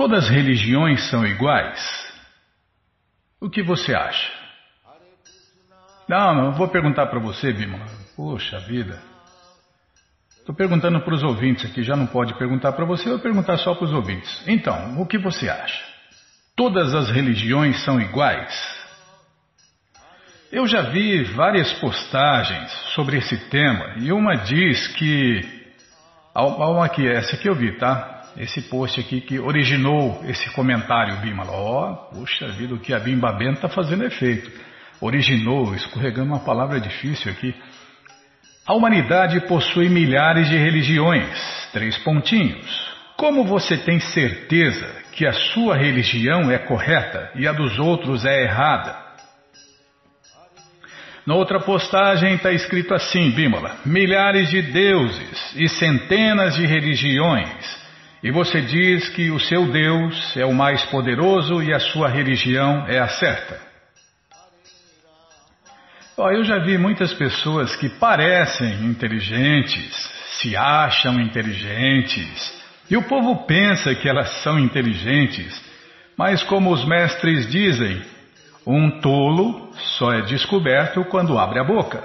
Todas as religiões são iguais? O que você acha? Não, não vou perguntar para você, Bimala. Poxa vida. Estou perguntando para os ouvintes aqui, já não pode perguntar para você, eu vou perguntar só para os ouvintes. Então, o que você acha? Todas as religiões são iguais? Eu já vi várias postagens sobre esse tema e uma diz que. Uma aqui, essa aqui eu vi, tá? Esse post aqui que originou esse comentário, Bimala. Ó, oh, puxa vida, o que a Bimba Bento está fazendo efeito. Originou, escorregando uma palavra difícil aqui. A humanidade possui milhares de religiões. Três pontinhos. Como você tem certeza que a sua religião é correta e a dos outros é errada? Na outra postagem está escrito assim, Bímola: milhares de deuses e centenas de religiões. E você diz que o seu Deus é o mais poderoso e a sua religião é a certa. Oh, eu já vi muitas pessoas que parecem inteligentes, se acham inteligentes, e o povo pensa que elas são inteligentes, mas como os mestres dizem, um tolo só é descoberto quando abre a boca.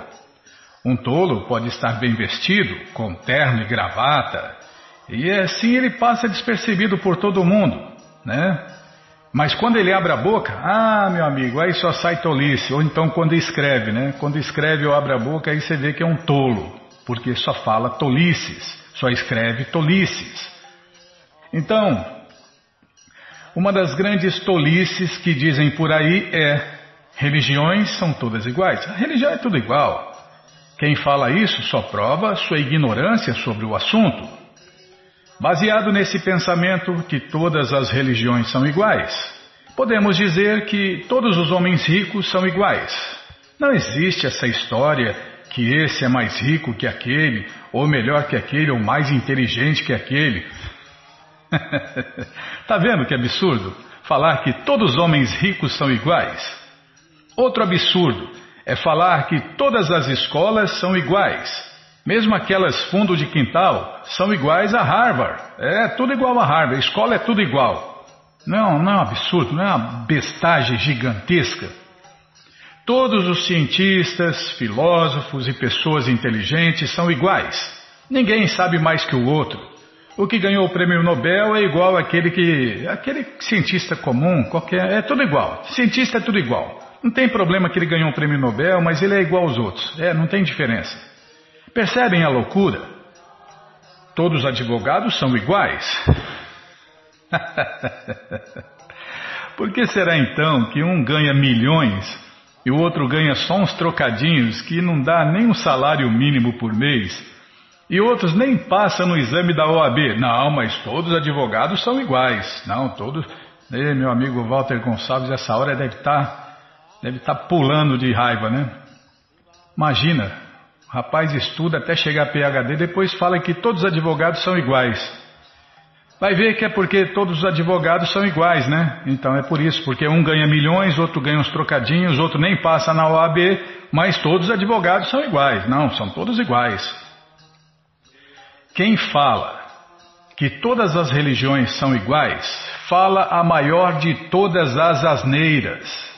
Um tolo pode estar bem vestido, com terno e gravata, e assim ele passa despercebido por todo mundo, né? Mas quando ele abre a boca, ah, meu amigo, aí só sai tolice. Ou então quando escreve, né? Quando escreve ou abre a boca, aí você vê que é um tolo, porque só fala tolices, só escreve tolices. Então, uma das grandes tolices que dizem por aí é: religiões são todas iguais. A religião é tudo igual. Quem fala isso só prova sua ignorância sobre o assunto. Baseado nesse pensamento que todas as religiões são iguais, podemos dizer que todos os homens ricos são iguais. Não existe essa história que esse é mais rico que aquele, ou melhor que aquele, ou mais inteligente que aquele. tá vendo que absurdo? Falar que todos os homens ricos são iguais. Outro absurdo é falar que todas as escolas são iguais. Mesmo aquelas fundos de quintal são iguais a Harvard. É tudo igual a Harvard. A escola é tudo igual. Não, não é um absurdo, não é uma bestagem gigantesca. Todos os cientistas, filósofos e pessoas inteligentes são iguais. Ninguém sabe mais que o outro. O que ganhou o prêmio Nobel é igual àquele que. aquele cientista comum, qualquer. É tudo igual. Cientista é tudo igual. Não tem problema que ele ganhou um prêmio Nobel, mas ele é igual aos outros. É, não tem diferença. Percebem a loucura? Todos os advogados são iguais. Por que será então que um ganha milhões e o outro ganha só uns trocadinhos que não dá nem um salário mínimo por mês? E outros nem passam no exame da OAB. Não, mas todos os advogados são iguais. Não, todos. Ei, meu amigo Walter Gonçalves, essa hora deve estar tá, deve estar tá pulando de raiva, né? Imagina, rapaz estuda até chegar PhD, depois fala que todos os advogados são iguais. Vai ver que é porque todos os advogados são iguais, né? Então é por isso, porque um ganha milhões, outro ganha uns trocadinhos, outro nem passa na OAB, mas todos os advogados são iguais. Não, são todos iguais. Quem fala que todas as religiões são iguais, fala a maior de todas as asneiras.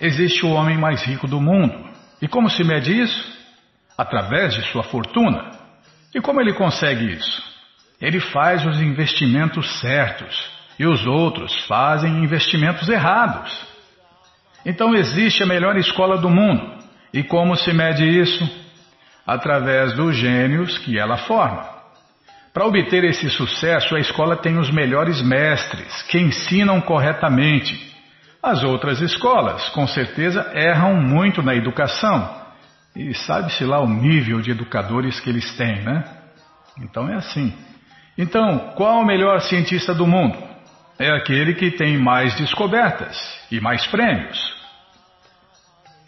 Existe o homem mais rico do mundo. E como se mede isso? Através de sua fortuna. E como ele consegue isso? Ele faz os investimentos certos e os outros fazem investimentos errados. Então existe a melhor escola do mundo. E como se mede isso? Através dos gênios que ela forma. Para obter esse sucesso, a escola tem os melhores mestres que ensinam corretamente. As outras escolas, com certeza, erram muito na educação e sabe-se lá o nível de educadores que eles têm, né? Então é assim. Então, qual o melhor cientista do mundo? É aquele que tem mais descobertas e mais prêmios.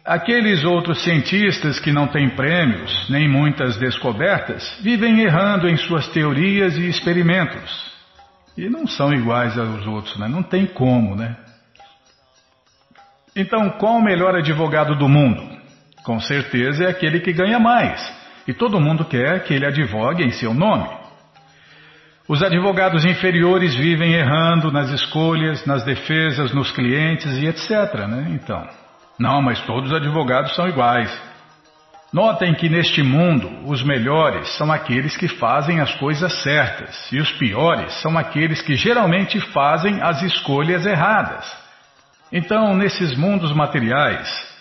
Aqueles outros cientistas que não têm prêmios nem muitas descobertas vivem errando em suas teorias e experimentos. E não são iguais aos outros, né? Não tem como, né? Então, qual o melhor advogado do mundo? Com certeza é aquele que ganha mais, e todo mundo quer que ele advogue em seu nome. Os advogados inferiores vivem errando nas escolhas, nas defesas, nos clientes e etc. Né? Então, não, mas todos os advogados são iguais. Notem que neste mundo os melhores são aqueles que fazem as coisas certas e os piores são aqueles que geralmente fazem as escolhas erradas. Então, nesses mundos materiais,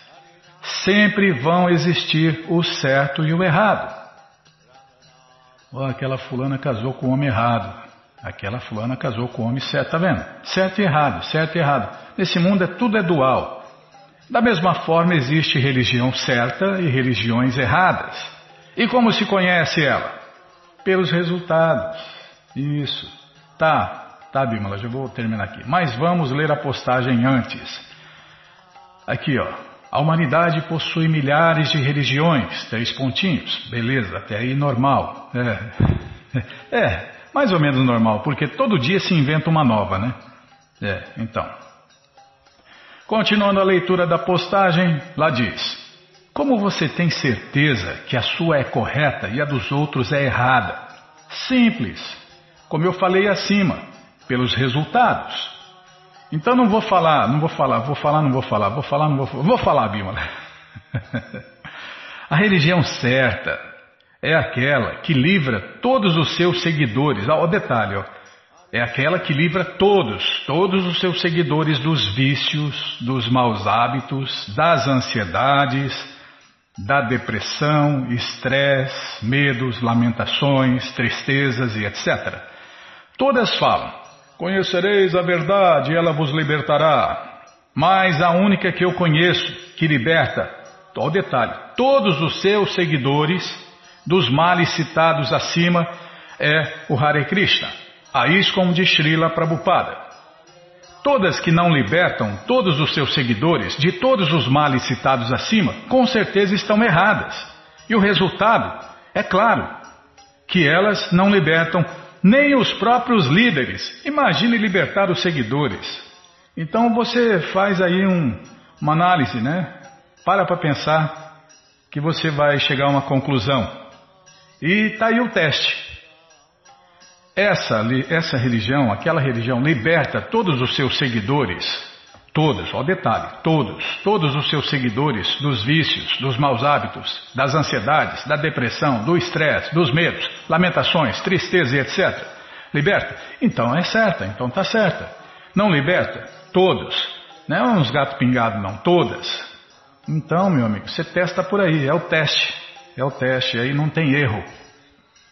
sempre vão existir o certo e o errado. Oh, aquela fulana casou com o homem errado. Aquela fulana casou com o homem certo. Tá vendo? Certo e errado, certo e errado. Nesse mundo é tudo é dual. Da mesma forma existe religião certa e religiões erradas. E como se conhece ela? Pelos resultados. Isso. Tá, tá, Bimala, já vou terminar aqui. Mas vamos ler a postagem antes. Aqui, ó. A humanidade possui milhares de religiões, três pontinhos. Beleza, até aí normal. É, é, mais ou menos normal, porque todo dia se inventa uma nova, né? É, então. Continuando a leitura da postagem, lá diz: Como você tem certeza que a sua é correta e a dos outros é errada? Simples. Como eu falei acima, pelos resultados. Então não vou falar, não vou falar, vou falar, não vou falar, vou falar, não vou falar. Vou falar, Bímola. A religião certa é aquela que livra todos os seus seguidores. Ó, o detalhe, ó. É aquela que livra todos, todos os seus seguidores dos vícios, dos maus hábitos, das ansiedades, da depressão, estresse, medos, lamentações, tristezas e etc. Todas falam, Conhecereis a verdade e ela vos libertará. Mas a única que eu conheço que liberta, o detalhe, todos os seus seguidores dos males citados acima é o Hare Krishna, a ISKCON de Srila Prabhupada. Todas que não libertam todos os seus seguidores de todos os males citados acima, com certeza estão erradas. E o resultado é claro, que elas não libertam nem os próprios líderes. Imagine libertar os seguidores. Então você faz aí um, uma análise, né? Para para pensar que você vai chegar a uma conclusão. E está aí o teste. Essa, essa religião, aquela religião, liberta todos os seus seguidores Todos, ó detalhe, todos, todos os seus seguidores dos vícios, dos maus hábitos, das ansiedades, da depressão, do estresse, dos medos, lamentações, tristeza e etc. Liberta? Então é certa, então está certa. Não liberta? Todos. Não é uns gatos pingados, não, todas. Então, meu amigo, você testa por aí, é o teste. É o teste, aí não tem erro.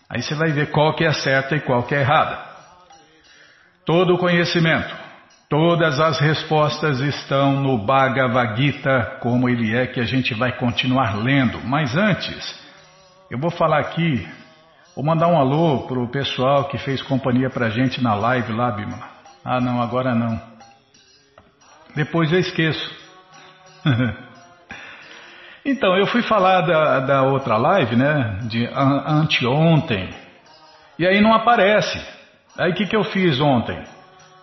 Aí você vai ver qual que é certa e qual que é errada. Todo o conhecimento, Todas as respostas estão no Bhagavad Gita, como ele é, que a gente vai continuar lendo. Mas antes, eu vou falar aqui, vou mandar um alô para o pessoal que fez companhia para a gente na live lá, Bima. Ah, não, agora não. Depois eu esqueço. então, eu fui falar da, da outra live, né, de anteontem, e aí não aparece. Aí o que, que eu fiz ontem?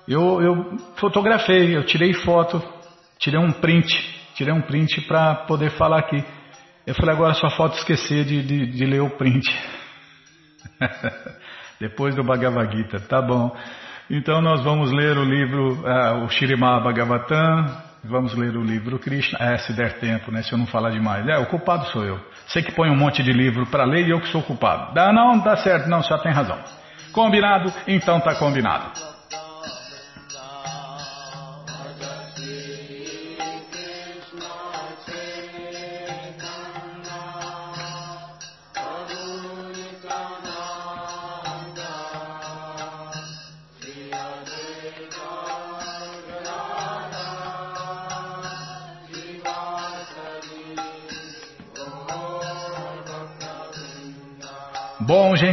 Eu, eu fotografei, eu tirei foto, tirei um print, tirei um print para poder falar aqui. Eu falei, agora só falta esquecer de, de, de ler o print. Depois do Bhagavad Gita, tá bom. Então nós vamos ler o livro, uh, o Shirimá Bhagavatam, vamos ler o livro Krishna, é, se der tempo, né, se eu não falar demais. É, o culpado sou eu. Você que põe um monte de livro para ler e eu que sou culpado. Dá, não, dá certo, não, só tem razão. Combinado? Então tá combinado.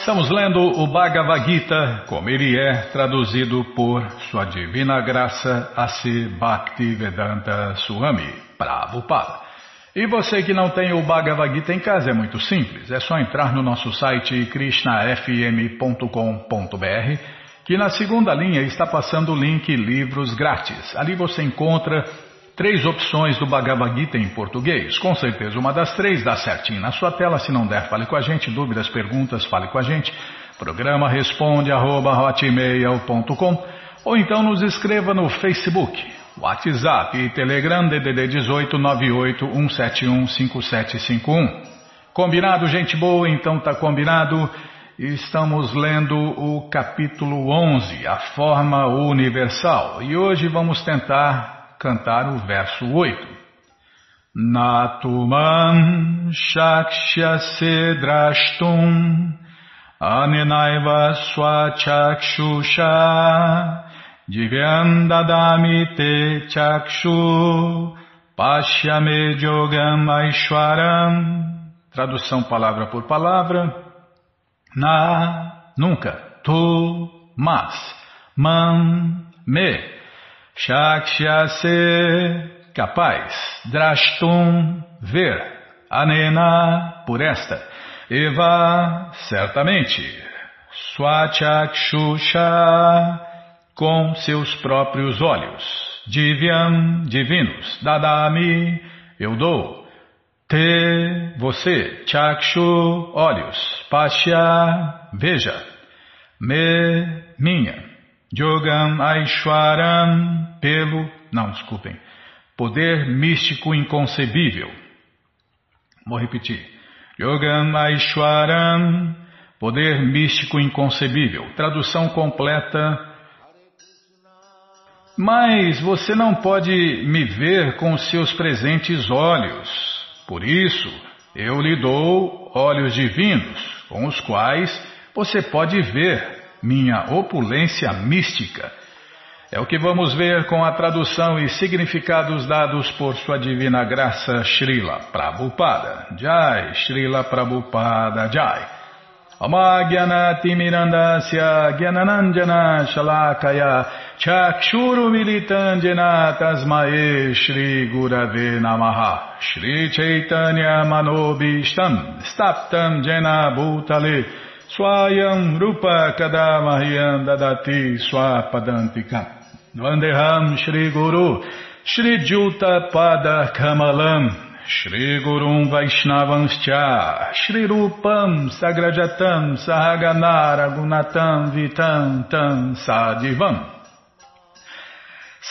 Estamos lendo o Bhagavad Gita, como ele é traduzido por Sua Divina Graça A.C. Bhaktivedanta Swami Prabhupada. E você que não tem o Bhagavad Gita em casa é muito simples, é só entrar no nosso site krishnafm.com.br que na segunda linha está passando o link Livros Grátis. Ali você encontra Três opções do Bhagavad Gita em português. Com certeza uma das três dá certinho na sua tela. Se não der, fale com a gente. Dúvidas, perguntas, fale com a gente. Programa responde arroba, ou então nos escreva no Facebook, WhatsApp e Telegram DDD 18 98 171 5751. Combinado, gente boa? Então tá combinado. Estamos lendo o capítulo 11, a forma universal, e hoje vamos tentar cantar o verso 8. Natuman shakshase drashtum anenaiva swachakshusha divyandadami te chakshu pashyame jogam aishwaram Tradução palavra por palavra. Na, nunca. Tu, mas. Man, me. Shakshyase, capaz. Drashtum, ver. Anena, por esta. Eva, certamente. Swachakshusha, com seus próprios olhos. Divyam, divinos. Dadami, eu dou. Te, você. Chakshu, olhos. Pasha, veja. Me, minha. Yogam Aishwaram, pelo, não, desculpem, poder místico inconcebível. Vou repetir. Yogam Aishwaram, poder místico inconcebível. Tradução completa. Mas você não pode me ver com seus presentes olhos. Por isso, eu lhe dou olhos divinos, com os quais você pode ver minha opulência mística. É o que vamos ver com a tradução e significados dados por Sua Divina Graça Srila Prabhupada. Jai, Srila Prabhupada Jai. Amagyanati Mirandasya Gyananandjana Shalakaya Chakshuru Militandjana Tasmae Shri Gurave Namaha Shri Chaitanya Manobishtam Staptam Jena Bhutale Swayam Rupa Kadamahyam Dadati Swapadantika. Vandeham Shri Guru Shri Juta Pada Kamalam Shri Gurum Vaishnavanscha Shri Rupam Sagrajatam Sahaganara Gunatam Vitam Tam Sadivam.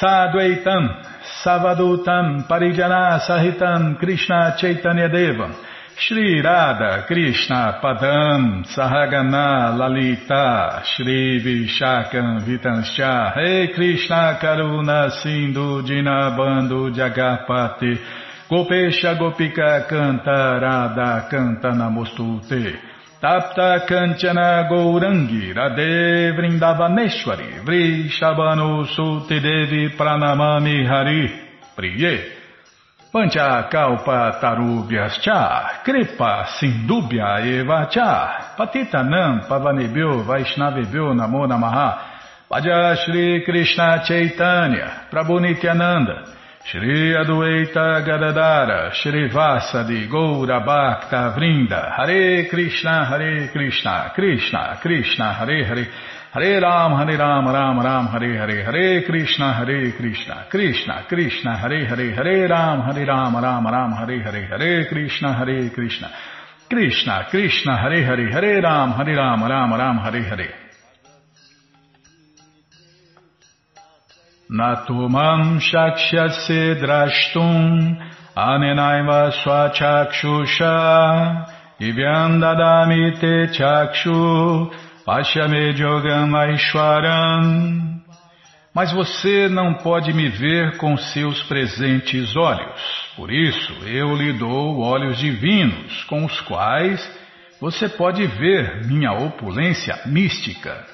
Sadvaitam Savadutam Parijana Sahitam Krishna Chaitanya Devam Shri Radha Krishna Padam Sahagana Lalita Shri Vishakam Vitanscha Rei Krishna Karuna Sindhu Dinabando Jagapati Gopesha Gopika Canta Radha Namostute Tapta Kanchana Gourangi Radhe Vrindavaneshwari Vrishabhanu Suti Devi Pranamami Hari Priye Panchakalpa tarubhyas cha, kripa sindubhya eva cha, patitanam pavanebhyo vaishnavebhyo namo namaha, Vaja Shri Krishna Chaitanya, Prabhu Nityananda, Shri Adueita Gadadara, Shri Vasadi Goura Bhakta Vrinda, Hare Krishna, Hare Krishna, Krishna, Krishna, Hare Hare, Hare Ram, Hare Ram, Ram Ram, Hare Hare, Hare Krishna, Hare Krishna, Krishna, Krishna, Hare Hare, Hare Ram, Hare Ram, Ram Ram, Hare Hare, Hare Krishna, Hare Krishna, Krishna, Krishna, Hare Hare, Hare Ram, Hare Ram, Ram Ram, Hare Hare. Natumam Shakshase Drashtum Anenaiva Swachakshusha Divyandadami Te Chakshu Jogam Aishwaram. Mas você não pode me ver com seus presentes olhos. Por isso, eu lhe dou olhos divinos, com os quais você pode ver minha opulência mística.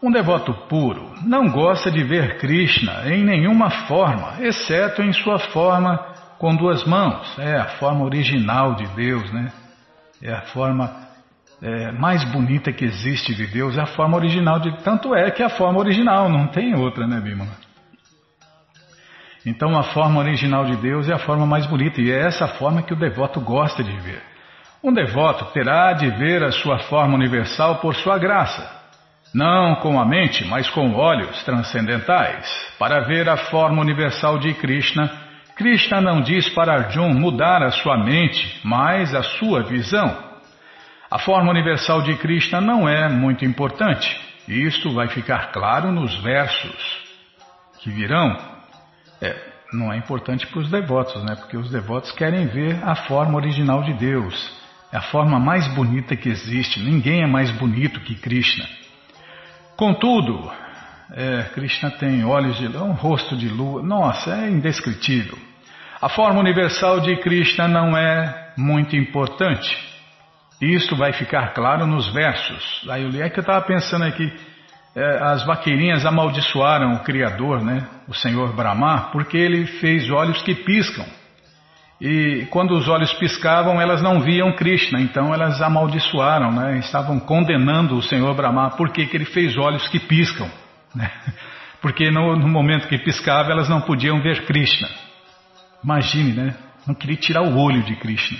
Um devoto puro não gosta de ver Krishna em nenhuma forma, exceto em sua forma com duas mãos. É a forma original de Deus, né? É a forma é, mais bonita que existe de Deus é a forma original de. Tanto é que é a forma original, não tem outra, né, Bimala? Então a forma original de Deus é a forma mais bonita e é essa forma que o devoto gosta de ver. Um devoto terá de ver a sua forma universal por sua graça, não com a mente, mas com olhos transcendentais, para ver a forma universal de Krishna. Krishna não diz para Arjun mudar a sua mente, mas a sua visão. A forma universal de Krishna não é muito importante. Isto vai ficar claro nos versos que virão. É, não é importante para os devotos, né? Porque os devotos querem ver a forma original de Deus. É a forma mais bonita que existe. Ninguém é mais bonito que Krishna. Contudo, é, Krishna tem olhos de um rosto de lua. Nossa, é indescritível. A forma universal de Krishna não é muito importante. Isso vai ficar claro nos versos. Aí é que eu estava pensando aqui. É, as vaqueirinhas amaldiçoaram o Criador, né, o Senhor Brahma, porque ele fez olhos que piscam. E quando os olhos piscavam, elas não viam Krishna, então elas amaldiçoaram, né, estavam condenando o Senhor Brahma, porque que ele fez olhos que piscam. Né? Porque no, no momento que piscava, elas não podiam ver Krishna. Imagine, né? Não queria tirar o olho de Krishna.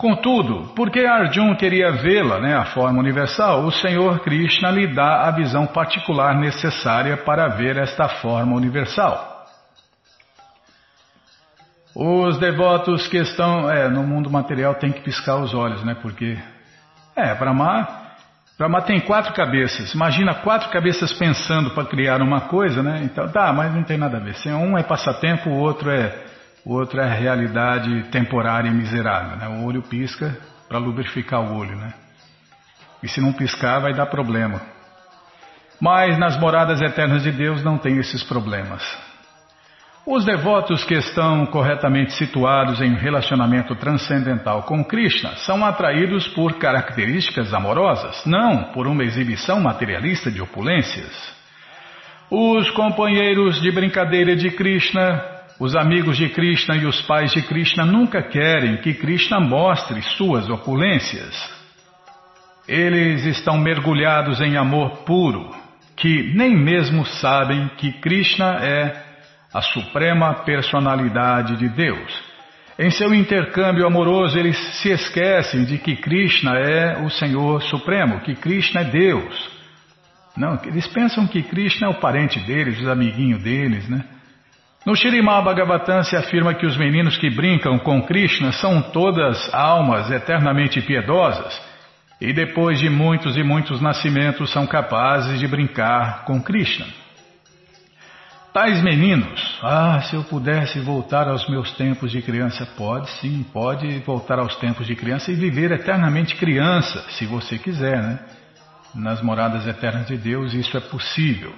Contudo, porque Arjun queria vê-la, né, a forma universal, o Senhor Krishna lhe dá a visão particular necessária para ver esta forma universal. Os devotos que estão é, no mundo material têm que piscar os olhos, né? Porque é Brahma, Brahma tem quatro cabeças. Imagina quatro cabeças pensando para criar uma coisa, né? Então, tá, mas não tem nada a ver. Um é passatempo, o outro é outro é a realidade temporária e miserável. Né? O olho pisca para lubrificar o olho. Né? E se não piscar, vai dar problema. Mas nas moradas eternas de Deus não tem esses problemas. Os devotos que estão corretamente situados em relacionamento transcendental com Krishna são atraídos por características amorosas, não por uma exibição materialista de opulências. Os companheiros de brincadeira de Krishna os amigos de Krishna e os pais de Krishna nunca querem que Krishna mostre suas opulências. Eles estão mergulhados em amor puro, que nem mesmo sabem que Krishna é a suprema personalidade de Deus. Em seu intercâmbio amoroso, eles se esquecem de que Krishna é o Senhor Supremo, que Krishna é Deus. Não, eles pensam que Krishna é o parente deles, os amiguinhos deles, né? No Shirimá Bhagavatam se afirma que os meninos que brincam com Krishna são todas almas eternamente piedosas e depois de muitos e muitos nascimentos são capazes de brincar com Krishna. Tais meninos, ah, se eu pudesse voltar aos meus tempos de criança, pode sim, pode voltar aos tempos de criança e viver eternamente criança, se você quiser, né? Nas moradas eternas de Deus isso é possível.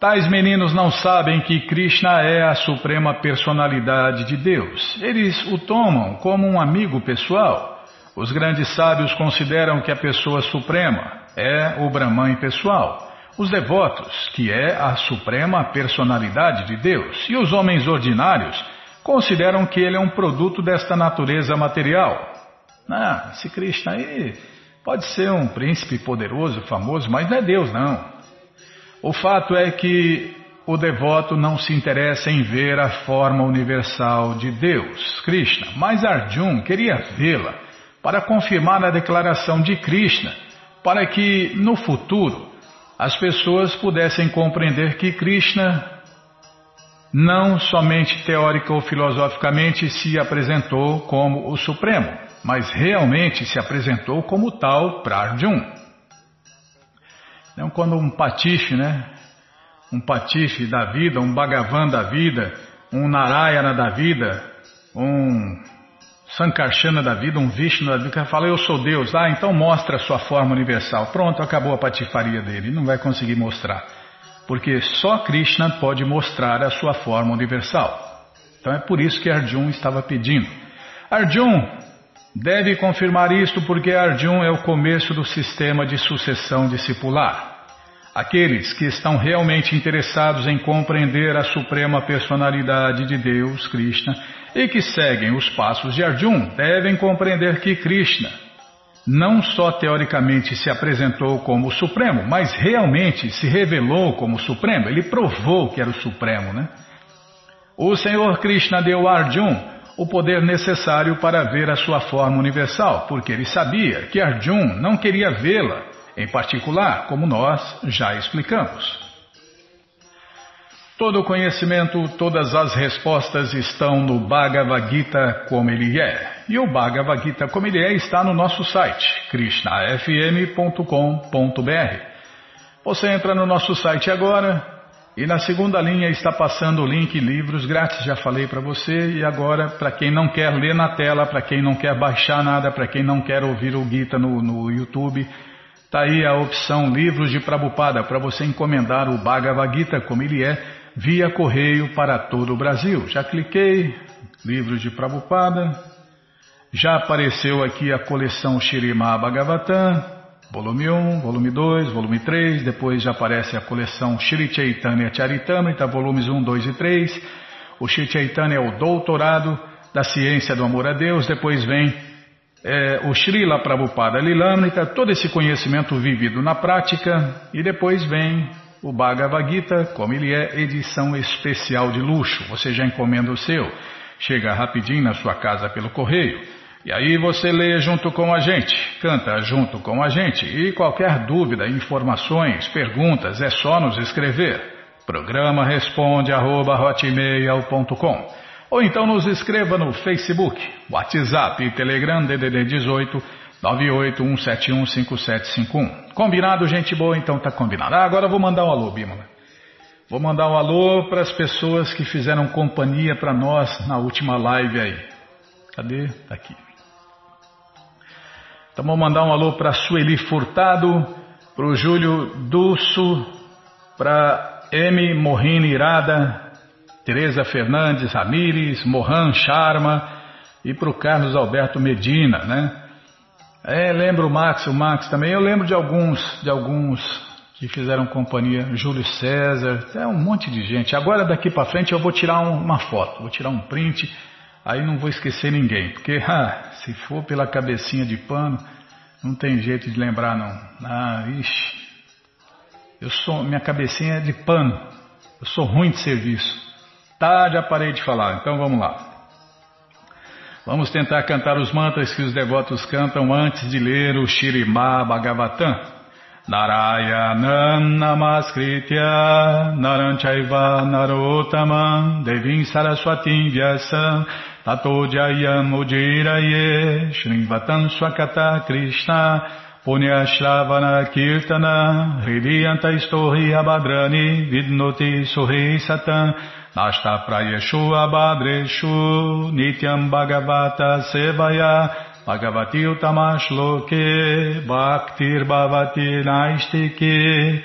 Tais meninos não sabem que Krishna é a suprema personalidade de Deus. Eles o tomam como um amigo pessoal. Os grandes sábios consideram que a pessoa suprema é o Brahman pessoal. Os devotos, que é a suprema personalidade de Deus. E os homens ordinários consideram que ele é um produto desta natureza material. Ah, esse Krishna aí pode ser um príncipe poderoso, famoso, mas não é Deus, não. O fato é que o devoto não se interessa em ver a forma universal de Deus, Krishna, mas Arjun queria vê-la para confirmar a declaração de Krishna, para que no futuro as pessoas pudessem compreender que Krishna não somente teórica ou filosoficamente se apresentou como o Supremo, mas realmente se apresentou como tal para Arjun. Então, quando um patife, né? Um patife da vida, um Bhagavan da vida, um Narayana da vida, um Sankarsana da vida, um Vishnu da vida, fala, eu sou Deus. Ah, então mostra a sua forma universal. Pronto, acabou a patifaria dele. Ele não vai conseguir mostrar. Porque só Krishna pode mostrar a sua forma universal. Então é por isso que Arjun estava pedindo. Arjun, deve confirmar isto porque Arjun é o começo do sistema de sucessão discipular. Aqueles que estão realmente interessados em compreender a suprema personalidade de Deus, Krishna, e que seguem os passos de Arjun, devem compreender que Krishna não só teoricamente se apresentou como o Supremo, mas realmente se revelou como o Supremo. Ele provou que era o Supremo, né? O Senhor Krishna deu a Arjun o poder necessário para ver a sua forma universal, porque ele sabia que Arjun não queria vê-la, em particular, como nós já explicamos. Todo o conhecimento, todas as respostas estão no Bhagavad Gita como ele é. E o Bhagavad Gita como ele é está no nosso site, krishnafm.com.br. Você entra no nosso site agora e na segunda linha está passando o link livros grátis, já falei para você. E agora, para quem não quer ler na tela, para quem não quer baixar nada, para quem não quer ouvir o Gita no, no YouTube, está aí a opção livros de Prabhupada para você encomendar o Bhagavad Gita como ele é via correio para todo o Brasil. Já cliquei, livros de Prabhupada, já apareceu aqui a coleção Shirima Bhagavatam, volume 1, volume 2, volume 3, depois já aparece a coleção Shri Chaitanya Charitamrita, volumes 1, 2 e 3. O Shri Chaitanya é o doutorado da ciência do amor a Deus, depois vem é, o Srila Prabhupada Lilamrita, todo esse conhecimento vivido na prática, e depois vem o Bhagavad Gita, como ele é, edição especial de luxo. Você já encomenda o seu. Chega rapidinho na sua casa pelo correio. E aí você lê junto com a gente, canta junto com a gente. E qualquer dúvida, informações, perguntas, é só nos escrever. Programa responde arroba, Ou então nos escreva no Facebook, WhatsApp e Telegram DDD 18 981715751. Combinado, gente boa? Então tá combinado. Ah, agora vou mandar um alô, Bímola. Vou mandar um alô para as pessoas que fizeram companhia para nós na última live aí. Cadê? Tá aqui. Então vou mandar um alô para Sueli Furtado, para o Júlio Dulso, para M. Morrini Irada, Tereza Fernandes Ramires, Mohan Sharma e para o Carlos Alberto Medina, né? É, lembro o Max, o Max também. Eu lembro de alguns, de alguns que fizeram companhia, Júlio César, é um monte de gente. Agora daqui para frente eu vou tirar um, uma foto, vou tirar um print, aí não vou esquecer ninguém, porque ah, se for pela cabecinha de pano, não tem jeito de lembrar não. Ah, ixi, eu sou, minha cabecinha é de pano, eu sou ruim de serviço. Tá, já parei de falar, então vamos lá. Vamos tentar cantar os mantras que os devotos cantam antes de ler o Shirimá Bhagavatam. Narayanam Namaskritya Naranchaiva Narotamam Devim Saraswatim Vyasam Tato Jayam Ujiraye Shrivatam Swakata Krishna Punyashravana Kirtana Hridiyanta Istori Abhadrani Vidnoti Suhi Satam Nasta prayeshu abhadreshu nityam bhagavata sevaya bhagavati utamashloke bhaktir bhavati naistike.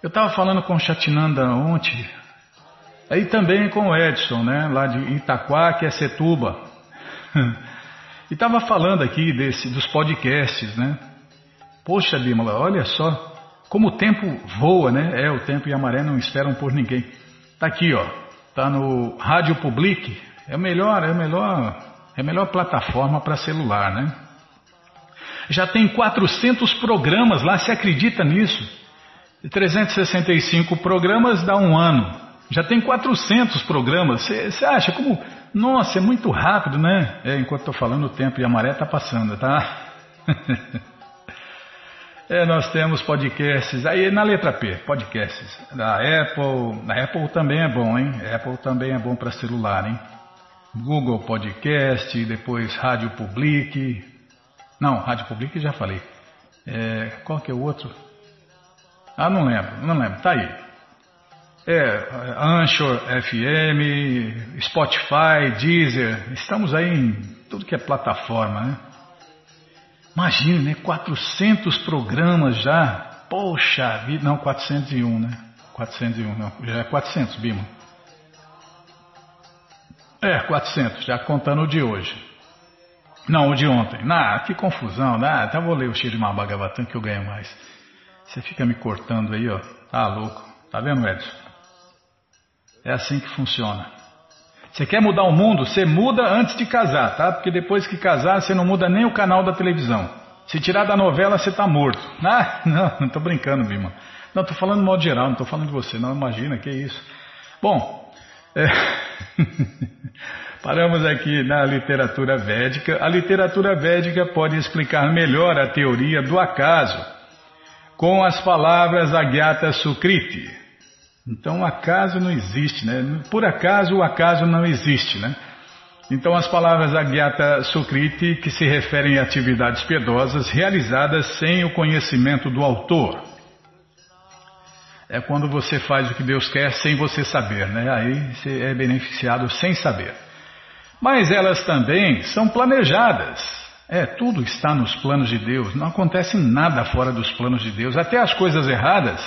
Eu estava falando com Chatinanda ontem, aí também com o Edson, né, lá de Itaquá, que é Setuba. e estava falando aqui desse, dos podcasts, né? Poxa, Bímola, olha só como o tempo voa, né? É, o tempo e a maré não esperam por ninguém. Tá aqui, ó. Tá no Rádio Public. É melhor, é melhor, é melhor plataforma para celular, né? Já tem 400 programas lá, se acredita nisso? 365 programas dá um ano. Já tem 400 programas. Você acha como? Nossa, é muito rápido, né? É, enquanto estou falando, o tempo e a maré tá passando, tá? É, nós temos podcasts, aí na letra P, podcasts, da Apple, na Apple também é bom, hein? Apple também é bom para celular, hein? Google Podcast, depois Rádio Public, não, Rádio Public já falei. É, qual que é o outro? Ah, não lembro, não lembro, tá aí. É, Anchor FM, Spotify, Deezer, estamos aí em tudo que é plataforma, né? Imagina, né? 400 programas já. Poxa vida. Não, 401, né? 401, não. Já é 400, Bima. É, 400, já contando o de hoje. Não, o de ontem. Ah, que confusão. Ah, até vou ler o Shirimá Bhagavatam que eu ganho mais. Você fica me cortando aí, ó. Tá louco. Tá vendo, Edson? É assim que funciona. Você quer mudar o mundo? Você muda antes de casar, tá? Porque depois que casar, você não muda nem o canal da televisão. Se tirar da novela, você está morto. Ah, não, não estou brincando, Bima. Não, estou falando de modo geral, não estou falando de você. Não, imagina, que isso. Bom, é... paramos aqui na literatura védica. A literatura védica pode explicar melhor a teoria do acaso com as palavras Agyata Sukriti. Então, o acaso não existe, né? Por acaso, o acaso não existe, né? Então, as palavras Agyata Sukriti, que se referem a atividades piedosas realizadas sem o conhecimento do autor. É quando você faz o que Deus quer sem você saber, né? Aí você é beneficiado sem saber. Mas elas também são planejadas. É, tudo está nos planos de Deus. Não acontece nada fora dos planos de Deus. Até as coisas erradas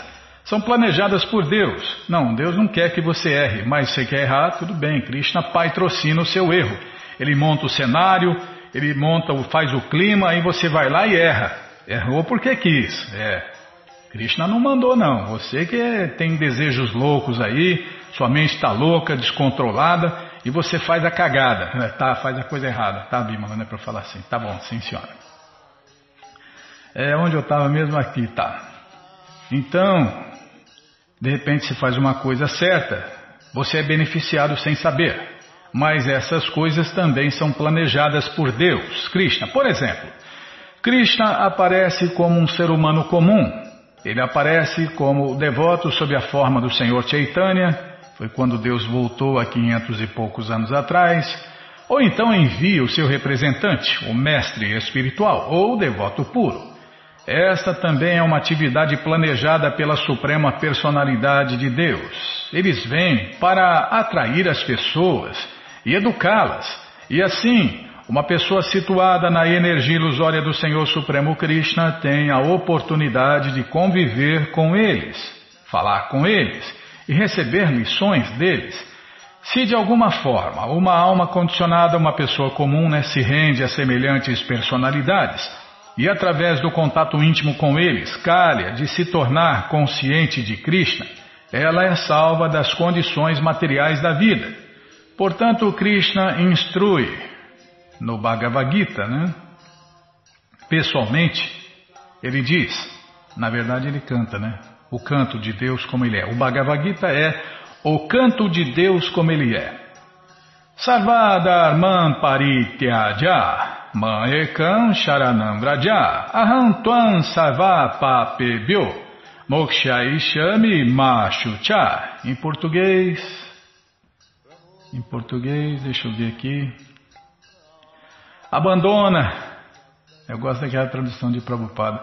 são planejadas por Deus. Não, Deus não quer que você erre, mas você quer errar, tudo bem. Krishna patrocina o seu erro. Ele monta o cenário, ele monta, faz o clima, aí você vai lá e erra. Errou porque quis. É. Krishna não mandou não. Você que é, tem desejos loucos aí, sua mente está louca, descontrolada e você faz a cagada. É, tá, faz a coisa errada. Tá, Bima, não é para falar assim. Tá bom, sim senhora. É onde eu estava mesmo aqui, tá. Então, de repente se faz uma coisa certa, você é beneficiado sem saber. Mas essas coisas também são planejadas por Deus, Krishna. Por exemplo, Krishna aparece como um ser humano comum. Ele aparece como devoto sob a forma do Senhor Chaitanya, foi quando Deus voltou há quinhentos e poucos anos atrás. Ou então envia o seu representante, o mestre espiritual ou o devoto puro. Esta também é uma atividade planejada pela Suprema Personalidade de Deus. Eles vêm para atrair as pessoas e educá-las. E assim, uma pessoa situada na energia ilusória do Senhor Supremo Krishna tem a oportunidade de conviver com eles, falar com eles e receber lições deles. Se de alguma forma uma alma condicionada a uma pessoa comum né, se rende a semelhantes personalidades, e através do contato íntimo com eles, calha de se tornar consciente de Krishna, ela é salva das condições materiais da vida. Portanto, Krishna instrui no Bhagavad Gita, né? Pessoalmente, ele diz, na verdade ele canta, né? O canto de Deus como ele é. O Bhagavad Gita é o canto de Deus como ele é. Sarvadharman parityaja Maekam Sharanam Vraja Aham Tuan Sarva Papebyo Mokshaishami Machucha Em português, em português, deixa eu ver aqui. Abandona, eu gosto daquela tradução de Prabhupada.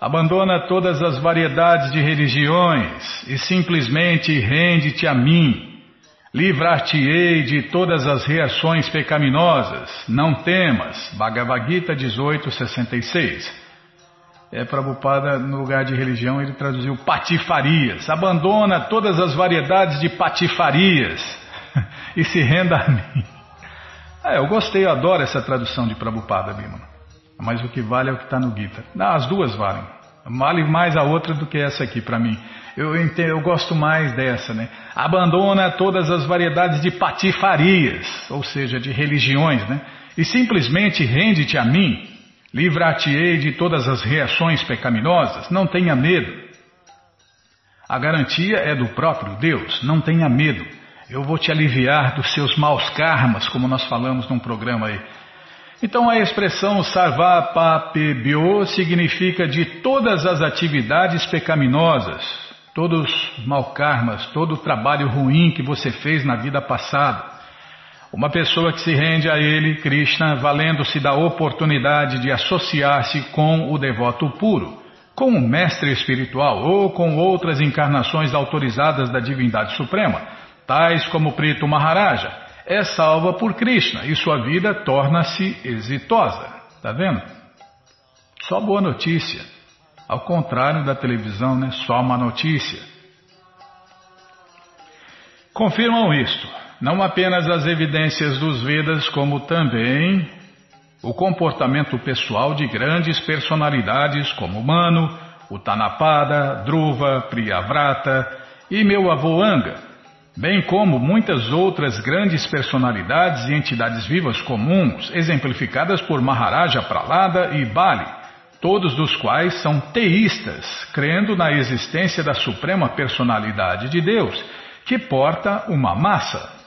Abandona todas as variedades de religiões e simplesmente rende-te a mim. Livrar-te-ei de todas as reações pecaminosas, não temas. Bhagavad Gita 1866. É, Prabhupada, no lugar de religião, ele traduziu patifarias. Abandona todas as variedades de patifarias e se renda a mim. É, eu gostei, eu adoro essa tradução de Prabhupada, Bima. Mas o que vale é o que está no Gita. Não, as duas valem. Vale mais a outra do que essa aqui para mim. Eu, entendo, eu gosto mais dessa, né? Abandona todas as variedades de patifarias, ou seja, de religiões, né? E simplesmente rende-te a mim. Livrar-te-ei de todas as reações pecaminosas. Não tenha medo. A garantia é do próprio Deus. Não tenha medo. Eu vou te aliviar dos seus maus karmas, como nós falamos num programa aí. Então a expressão sarvapapebyo significa de todas as atividades pecaminosas, todos os mal karmas, todo o trabalho ruim que você fez na vida passada. Uma pessoa que se rende a ele, Krishna, valendo-se da oportunidade de associar-se com o devoto puro, com o mestre espiritual ou com outras encarnações autorizadas da divindade suprema, tais como Prito Maharaja é salva por Krishna e sua vida torna-se exitosa. Está vendo? Só boa notícia. Ao contrário da televisão, né? Só uma notícia. Confirmam isto, não apenas as evidências dos Vedas, como também o comportamento pessoal de grandes personalidades como Mano, Utanapada, Dhruva, Priyavrata e meu avô Anga bem como muitas outras grandes personalidades e entidades vivas comuns, exemplificadas por Maharaja Pralada e Bali, todos dos quais são teístas, crendo na existência da suprema personalidade de Deus, que porta uma massa.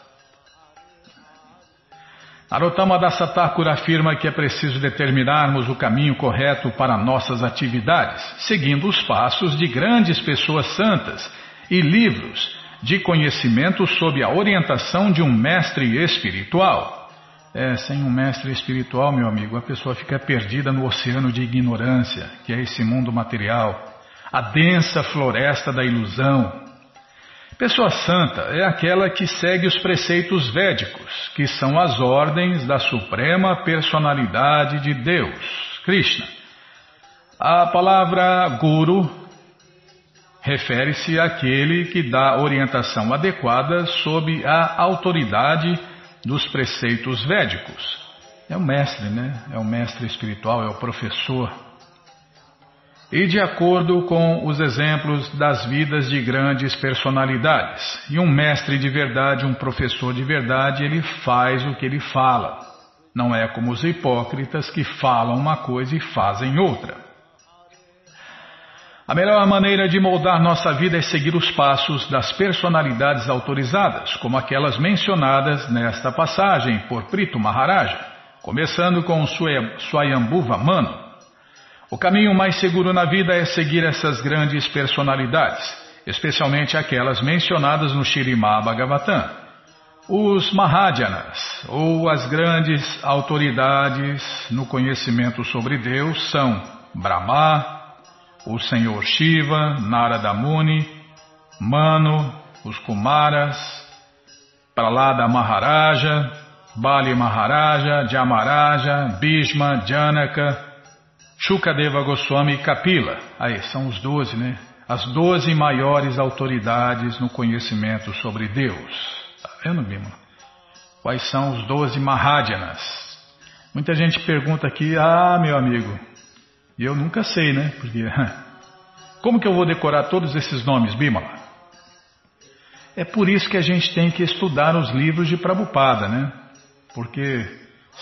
Narottama Dasatakura afirma que é preciso determinarmos o caminho correto para nossas atividades, seguindo os passos de grandes pessoas santas e livros de conhecimento sob a orientação de um mestre espiritual. É, sem um mestre espiritual, meu amigo, a pessoa fica perdida no oceano de ignorância, que é esse mundo material, a densa floresta da ilusão. Pessoa santa é aquela que segue os preceitos védicos, que são as ordens da suprema personalidade de Deus, Krishna. A palavra guru refere-se àquele que dá orientação adequada sob a autoridade dos preceitos védicos. É o mestre, né? É o mestre espiritual, é o professor. E de acordo com os exemplos das vidas de grandes personalidades. E um mestre de verdade, um professor de verdade, ele faz o que ele fala. Não é como os hipócritas que falam uma coisa e fazem outra. A melhor maneira de moldar nossa vida é seguir os passos das personalidades autorizadas, como aquelas mencionadas nesta passagem por Prito Maharaja, começando com Swayambhuva Mano. O caminho mais seguro na vida é seguir essas grandes personalidades, especialmente aquelas mencionadas no Shirimá Bhagavatam. Os Mahadyanas, ou as grandes autoridades no conhecimento sobre Deus, são Brahma, o Senhor Shiva, Narada Muni, Mano, os Kumaras, Pralada Maharaja, Bali Maharaja, Jamaraja, Bhishma, Janaka, Shukadeva Goswami e Kapila. Aí, são os doze, né? As doze maiores autoridades no conhecimento sobre Deus. Tá vendo, Bima? Quais são os doze Mahadyanas? Muita gente pergunta aqui, ah, meu amigo, e eu nunca sei, né? Porque como que eu vou decorar todos esses nomes, Bimala? É por isso que a gente tem que estudar os livros de Prabhupada, né? Porque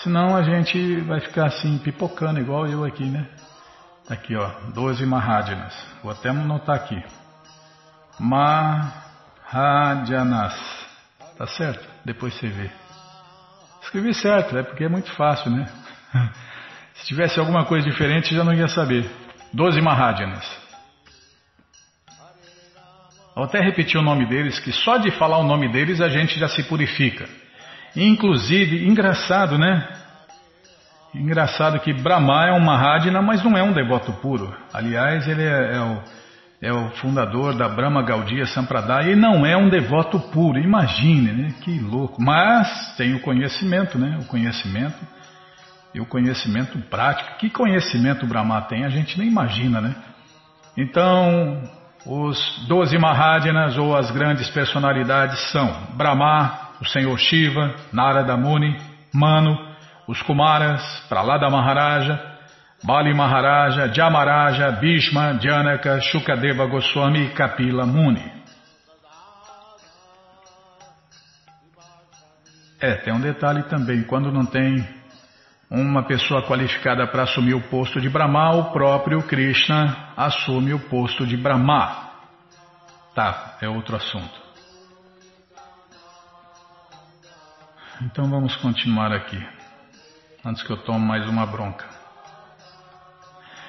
senão a gente vai ficar assim pipocando igual eu aqui, né? Aqui, ó, 12 Mahadyanas. Vou até anotar aqui. Mahadyanas. Tá certo? Depois você vê. Escrevi certo, é porque é muito fácil, né? Se tivesse alguma coisa diferente, já não ia saber. Doze Mahadyanas. Vou até repetir o nome deles, que só de falar o nome deles a gente já se purifica. Inclusive, engraçado, né? Engraçado que Brahma é um Mahadana, mas não é um devoto puro. Aliás, ele é, é, o, é o, fundador da Brahma Gaudiya Sampradaya e não é um devoto puro. Imagine, né? Que louco. Mas tem o conhecimento, né? O conhecimento e o conhecimento prático. Que conhecimento o Brahma tem? A gente nem imagina, né? Então, os doze Mahadyanas ou as grandes personalidades são Brahma, o Senhor Shiva, Narada Muni, Manu, os Kumaras, Pralada Maharaja, Bali Maharaja, Jamaraja, Bhishma, Janaka, Shukadeva Goswami e Kapila Muni. É, tem um detalhe também, quando não tem uma pessoa qualificada para assumir o posto de Brahma, o próprio Krishna assume o posto de Brahma. Tá, é outro assunto. Então vamos continuar aqui, antes que eu tome mais uma bronca.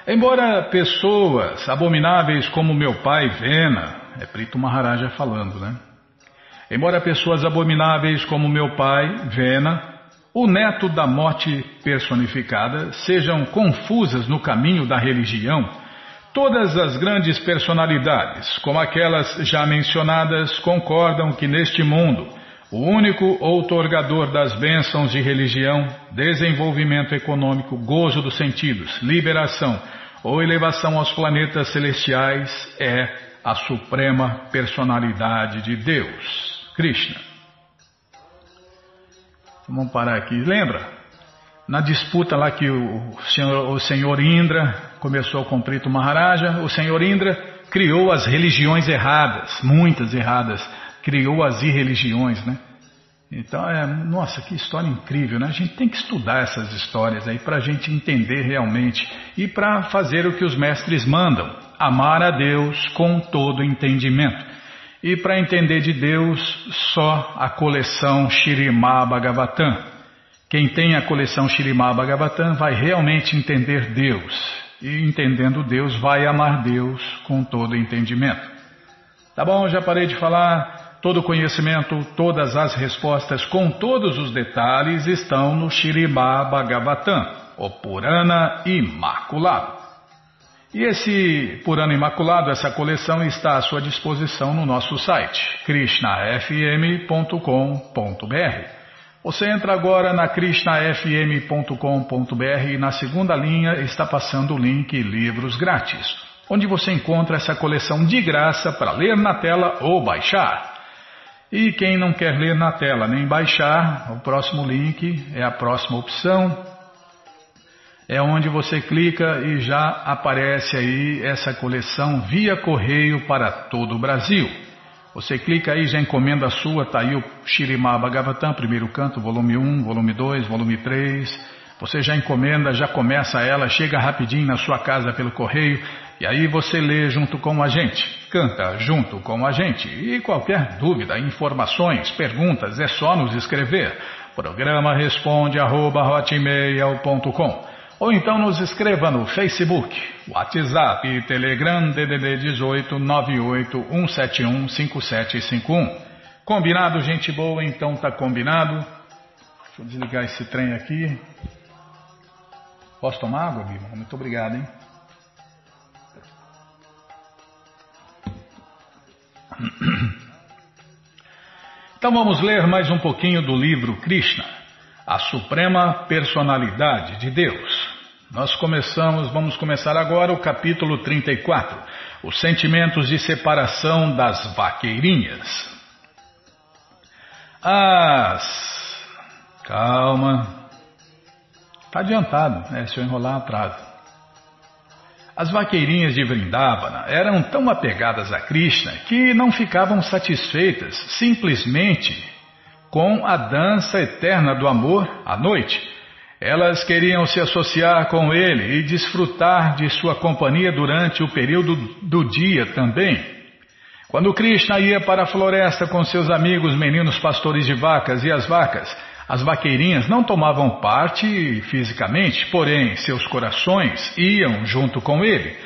Embora pessoas abomináveis como meu pai Vena, é Prito Maharaja falando, né? Embora pessoas abomináveis como meu pai Vena o neto da morte personificada sejam confusas no caminho da religião, todas as grandes personalidades, como aquelas já mencionadas, concordam que neste mundo o único outorgador das bênçãos de religião, desenvolvimento econômico, gozo dos sentidos, liberação ou elevação aos planetas celestiais é a suprema personalidade de Deus, Krishna. Vamos parar aqui. Lembra? Na disputa lá que o senhor, o senhor Indra começou com Prito Maharaja, o senhor Indra criou as religiões erradas, muitas erradas, criou as irreligiões, né? Então, é, nossa, que história incrível, né? A gente tem que estudar essas histórias aí para a gente entender realmente e para fazer o que os mestres mandam, amar a Deus com todo entendimento. E para entender de Deus, só a coleção Shirimá Bhagavatam. Quem tem a coleção Shirimá Bhagavatam vai realmente entender Deus. E entendendo Deus, vai amar Deus com todo entendimento. Tá bom, já parei de falar. Todo o conhecimento, todas as respostas com todos os detalhes estão no Shirimá Bhagavatam, o Purana Imaculado. E esse Purana Imaculado, essa coleção está à sua disposição no nosso site, krishnafm.com.br. Você entra agora na krishnafm.com.br e na segunda linha está passando o link Livros Grátis, onde você encontra essa coleção de graça para ler na tela ou baixar. E quem não quer ler na tela nem baixar, o próximo link é a próxima opção. É onde você clica e já aparece aí essa coleção via correio para todo o Brasil. Você clica aí, já encomenda a sua, tá aí o Shirimá Bhagavatam, primeiro canto, volume 1, volume 2, volume 3. Você já encomenda, já começa ela, chega rapidinho na sua casa pelo correio e aí você lê junto com a gente, canta junto com a gente. E qualquer dúvida, informações, perguntas, é só nos escrever. Programa responde arroba, ou então nos escreva no Facebook, WhatsApp e Telegram DDD 18 98 171 5751. Combinado, gente boa? Então tá combinado. Deixa eu desligar esse trem aqui. Posso tomar água, Bima? Muito obrigado, hein? Então vamos ler mais um pouquinho do livro Krishna, a Suprema Personalidade de Deus. Nós começamos, vamos começar agora o capítulo 34, os sentimentos de separação das vaqueirinhas. As. Calma. Está adiantado, né? Se eu enrolar atraso. As vaqueirinhas de Vrindavana eram tão apegadas a Krishna que não ficavam satisfeitas simplesmente com a dança eterna do amor à noite. Elas queriam se associar com ele e desfrutar de sua companhia durante o período do dia também. Quando Krishna ia para a floresta com seus amigos meninos pastores de vacas e as vacas, as vaqueirinhas não tomavam parte fisicamente, porém seus corações iam junto com ele.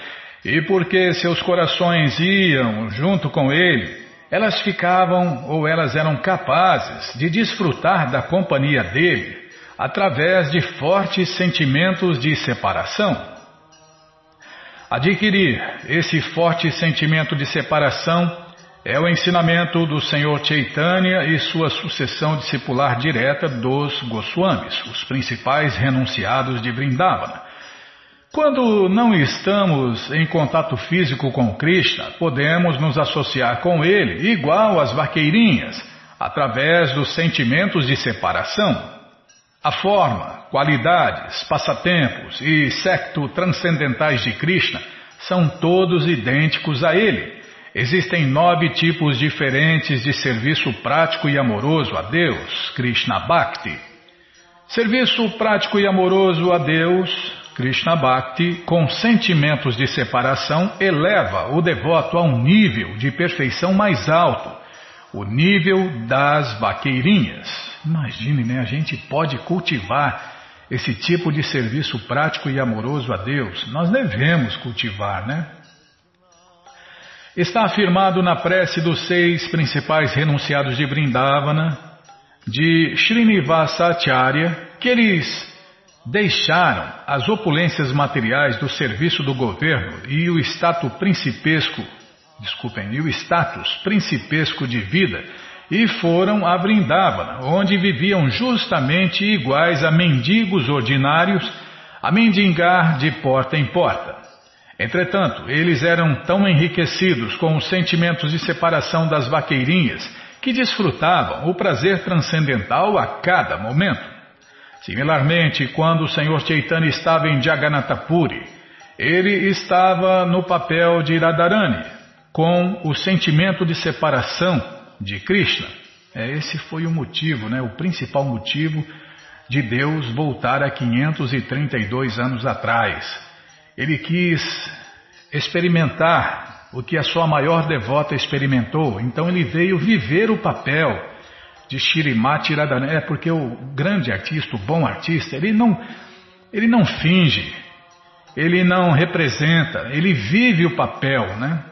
E porque seus corações iam junto com ele, elas ficavam ou elas eram capazes de desfrutar da companhia dele através de fortes sentimentos de separação. Adquirir esse forte sentimento de separação é o ensinamento do Senhor Chaitanya e sua sucessão discipular direta dos Goswamis, os principais renunciados de Vrindavana. Quando não estamos em contato físico com Krishna, podemos nos associar com ele igual às vaqueirinhas, através dos sentimentos de separação. A forma, qualidades, passatempos e secto transcendentais de Krishna são todos idênticos a ele Existem nove tipos diferentes de serviço prático e amoroso a Deus, Krishna Bhakti. Serviço prático e amoroso a Deus, Krishna Bhakti, com sentimentos de separação, eleva o devoto a um nível de perfeição mais alto, o nível das vaqueirinhas. Imagine, né? A gente pode cultivar esse tipo de serviço prático e amoroso a Deus. Nós devemos cultivar, né? Está afirmado na prece dos seis principais renunciados de Vrindavana, de Srinivasacharya, que eles deixaram as opulências materiais do serviço do governo e o status principesco, desculpem, e o status principesco de vida e foram a Vrindavana, onde viviam justamente iguais a mendigos ordinários, a mendigar de porta em porta. Entretanto, eles eram tão enriquecidos com os sentimentos de separação das vaqueirinhas que desfrutavam o prazer transcendental a cada momento. Similarmente, quando o Senhor Chaitanya estava em Jagannatapuri, ele estava no papel de Radharani, com o sentimento de separação de Krishna. É, esse foi o motivo, né, o principal motivo de Deus voltar a 532 anos atrás. Ele quis experimentar o que a sua maior devota experimentou, então ele veio viver o papel de Shirimati Radharani. É porque o grande artista, o bom artista, ele não, ele não finge, ele não representa, ele vive o papel, né?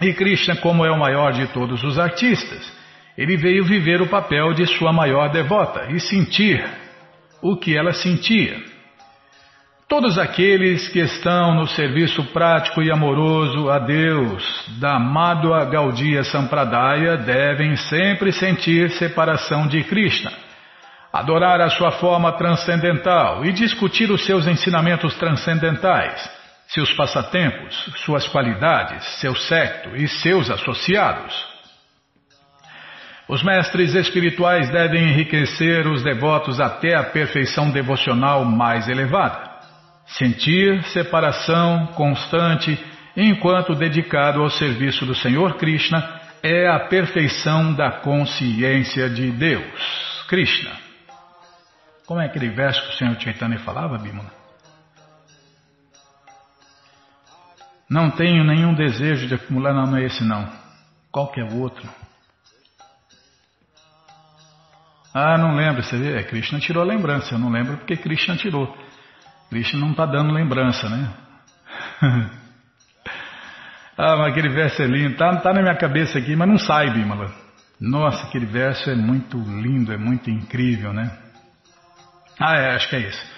E Krishna, como é o maior de todos os artistas, ele veio viver o papel de sua maior devota e sentir o que ela sentia. Todos aqueles que estão no serviço prático e amoroso a Deus da Madhua Gaudiya Sampradaya devem sempre sentir separação de Krishna, adorar a sua forma transcendental e discutir os seus ensinamentos transcendentais, seus passatempos, suas qualidades, seu secto e seus associados. Os mestres espirituais devem enriquecer os devotos até a perfeição devocional mais elevada. Sentir separação constante enquanto dedicado ao serviço do Senhor Krishna é a perfeição da consciência de Deus. Krishna. Como é aquele verso que o Senhor Chaitanya falava, Bimala? Não tenho nenhum desejo de acumular, não, não é esse não. Qual que é o outro? Ah, não lembro. Você vê, é, Krishna tirou a lembrança. Eu não lembro porque Krishna tirou. Krishna não está dando lembrança, né? ah, mas aquele verso é lindo. Está tá na minha cabeça aqui, mas não sai, Bimala. Nossa, aquele verso é muito lindo, é muito incrível, né? Ah, é, acho que é isso.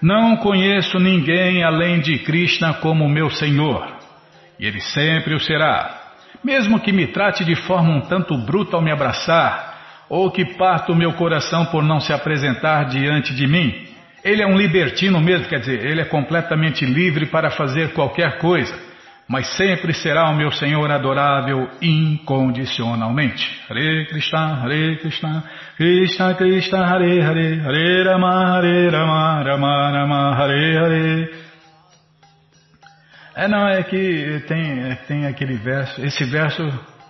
Não conheço ninguém além de Krishna como meu Senhor, e Ele sempre o será. Mesmo que me trate de forma um tanto bruta ao me abraçar, ou que parta o meu coração por não se apresentar diante de mim. Ele é um libertino mesmo, quer dizer, ele é completamente livre para fazer qualquer coisa, mas sempre será o meu Senhor adorável incondicionalmente. Hare Krishna, Hare Krishna, Krishna Krishna, Hare Hare, Hare Rama, Hare Rama, Rama Rama, Hare Hare. É, não, é que tem, tem aquele verso, esse verso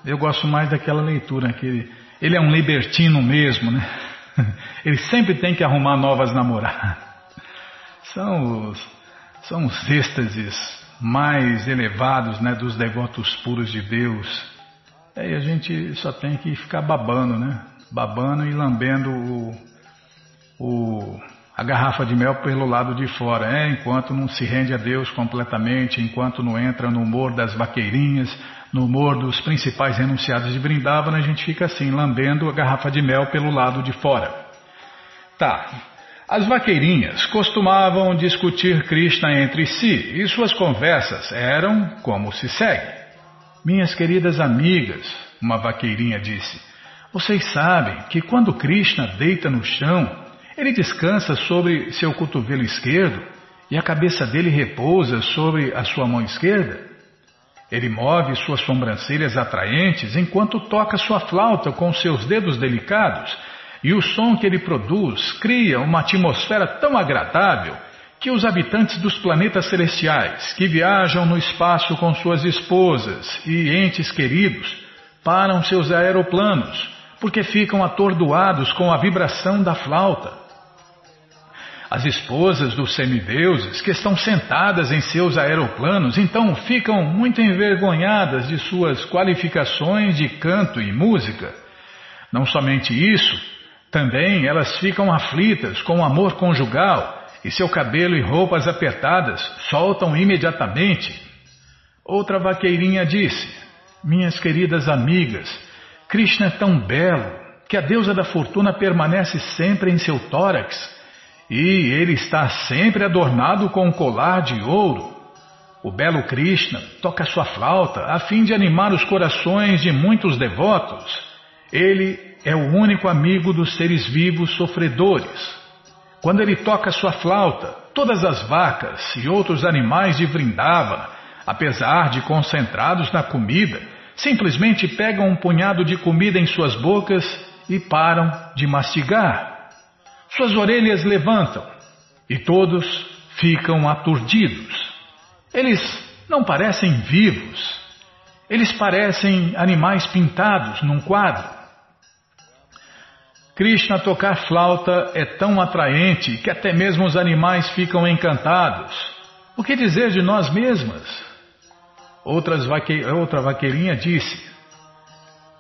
eu gosto mais daquela leitura, aquele ele é um libertino mesmo, né? Ele sempre tem que arrumar novas namoradas. São os, são os êxtases mais elevados né, dos devotos puros de Deus. Aí a gente só tem que ficar babando, né? Babando e lambendo o, o, a garrafa de mel pelo lado de fora, é, enquanto não se rende a Deus completamente, enquanto não entra no humor das vaqueirinhas, no humor dos principais renunciados de Brindavana, a gente fica assim, lambendo a garrafa de mel pelo lado de fora. Tá. As vaqueirinhas costumavam discutir Krishna entre si e suas conversas eram como se segue. Minhas queridas amigas, uma vaqueirinha disse, vocês sabem que quando Krishna deita no chão, ele descansa sobre seu cotovelo esquerdo e a cabeça dele repousa sobre a sua mão esquerda? Ele move suas sobrancelhas atraentes enquanto toca sua flauta com seus dedos delicados, e o som que ele produz cria uma atmosfera tão agradável que os habitantes dos planetas celestiais, que viajam no espaço com suas esposas e entes queridos, param seus aeroplanos, porque ficam atordoados com a vibração da flauta. As esposas dos semideuses, que estão sentadas em seus aeroplanos, então ficam muito envergonhadas de suas qualificações de canto e música. Não somente isso, também elas ficam aflitas com o amor conjugal e seu cabelo e roupas apertadas soltam imediatamente. Outra vaqueirinha disse: Minhas queridas amigas, Krishna é tão belo que a deusa da fortuna permanece sempre em seu tórax e ele está sempre adornado com um colar de ouro. O belo Krishna toca sua flauta a fim de animar os corações de muitos devotos. Ele é o único amigo dos seres vivos sofredores. Quando ele toca sua flauta, todas as vacas e outros animais de Vrindavana, apesar de concentrados na comida, simplesmente pegam um punhado de comida em suas bocas e param de mastigar. Suas orelhas levantam e todos ficam aturdidos. Eles não parecem vivos, eles parecem animais pintados num quadro. Krishna tocar flauta é tão atraente que até mesmo os animais ficam encantados. O que dizer de nós mesmas? Vaque... Outra vaqueirinha disse: